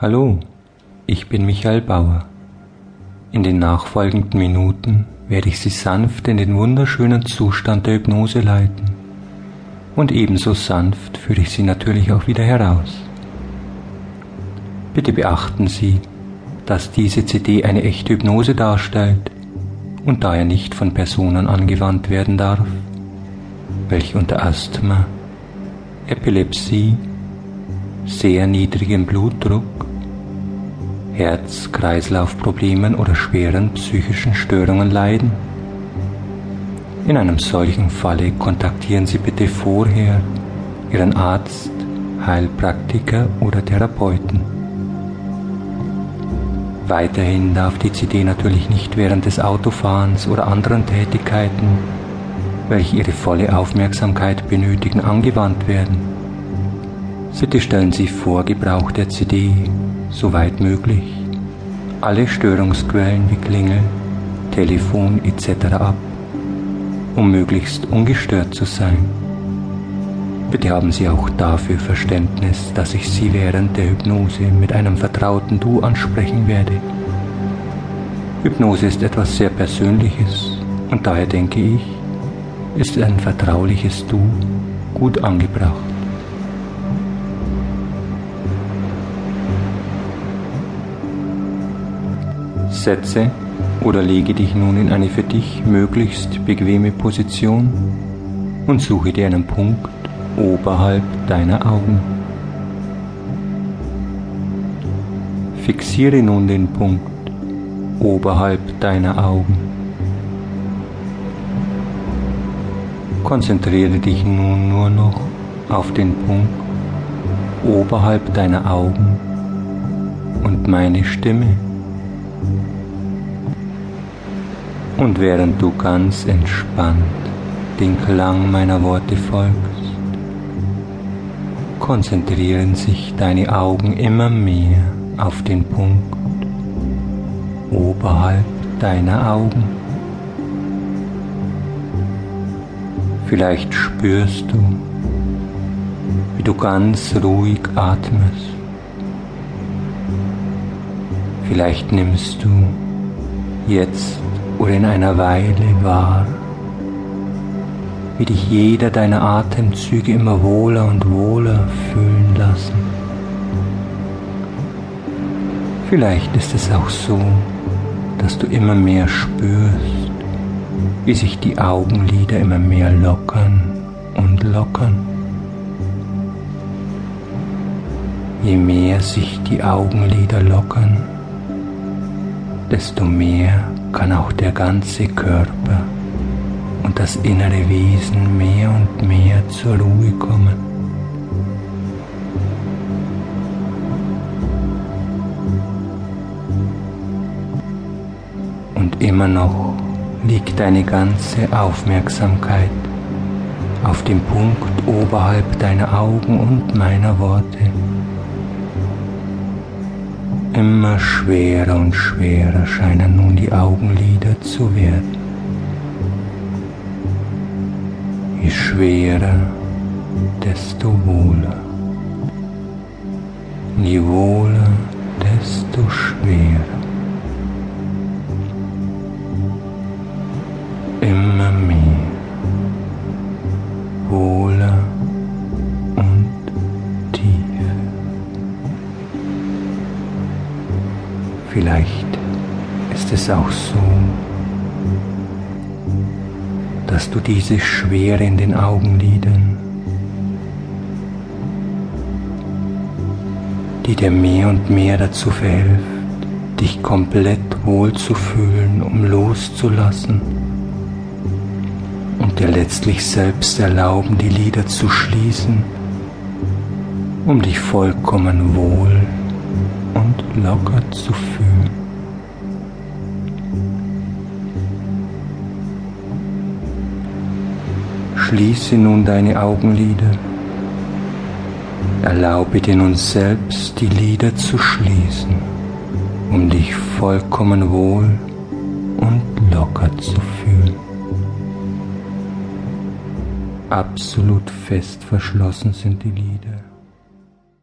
Hallo, ich bin Michael Bauer. In den nachfolgenden Minuten werde ich Sie sanft in den wunderschönen Zustand der Hypnose leiten. Und ebenso sanft führe ich Sie natürlich auch wieder heraus. Bitte beachten Sie, dass diese CD eine echte Hypnose darstellt und daher nicht von Personen angewandt werden darf, welche unter Asthma, Epilepsie, sehr niedrigem Blutdruck, Herz-Kreislauf-Problemen oder schweren psychischen Störungen leiden. In einem solchen Falle kontaktieren Sie bitte vorher Ihren Arzt, Heilpraktiker oder Therapeuten. Weiterhin darf die CD natürlich nicht während des Autofahrens oder anderen Tätigkeiten, welche Ihre volle Aufmerksamkeit benötigen, angewandt werden. Bitte stellen Sie vor Gebrauch der CD soweit möglich, alle Störungsquellen wie Klingel, Telefon etc. ab, um möglichst ungestört zu sein. Bitte haben Sie auch dafür Verständnis, dass ich Sie während der Hypnose mit einem vertrauten Du ansprechen werde. Hypnose ist etwas sehr Persönliches und daher denke ich, ist ein vertrauliches Du gut angebracht. Setze oder lege dich nun in eine für dich möglichst bequeme Position und suche dir einen Punkt oberhalb deiner Augen. Fixiere nun den Punkt oberhalb deiner Augen. Konzentriere dich nun nur noch auf den Punkt oberhalb deiner Augen und meine Stimme. Und während du ganz entspannt den Klang meiner Worte folgst, konzentrieren sich deine Augen immer mehr auf den Punkt oberhalb deiner Augen. Vielleicht spürst du, wie du ganz ruhig atmest. Vielleicht nimmst du jetzt oder in einer Weile wahr, wie dich jeder deiner Atemzüge immer wohler und wohler fühlen lassen. Vielleicht ist es auch so, dass du immer mehr spürst, wie sich die Augenlider immer mehr lockern und lockern. Je mehr sich die Augenlider lockern, desto mehr kann auch der ganze Körper und das innere Wesen mehr und mehr zur Ruhe kommen. Und immer noch liegt deine ganze Aufmerksamkeit auf dem Punkt oberhalb deiner Augen und meiner Worte. Immer schwerer und schwerer scheinen nun die Augenlider zu werden. Je schwerer, desto wohler. Je wohler, desto schwerer. Vielleicht ist es auch so, dass du diese Schwere in den Augenlidern, die dir mehr und mehr dazu verhilft, dich komplett wohlzufühlen, um loszulassen und dir letztlich selbst erlauben, die Lider zu schließen, um dich vollkommen wohl und locker zu fühlen. Schließe nun deine Augenlider. Erlaube dir nun selbst die Lider zu schließen, um dich vollkommen wohl und locker zu fühlen. Absolut fest verschlossen sind die Lider.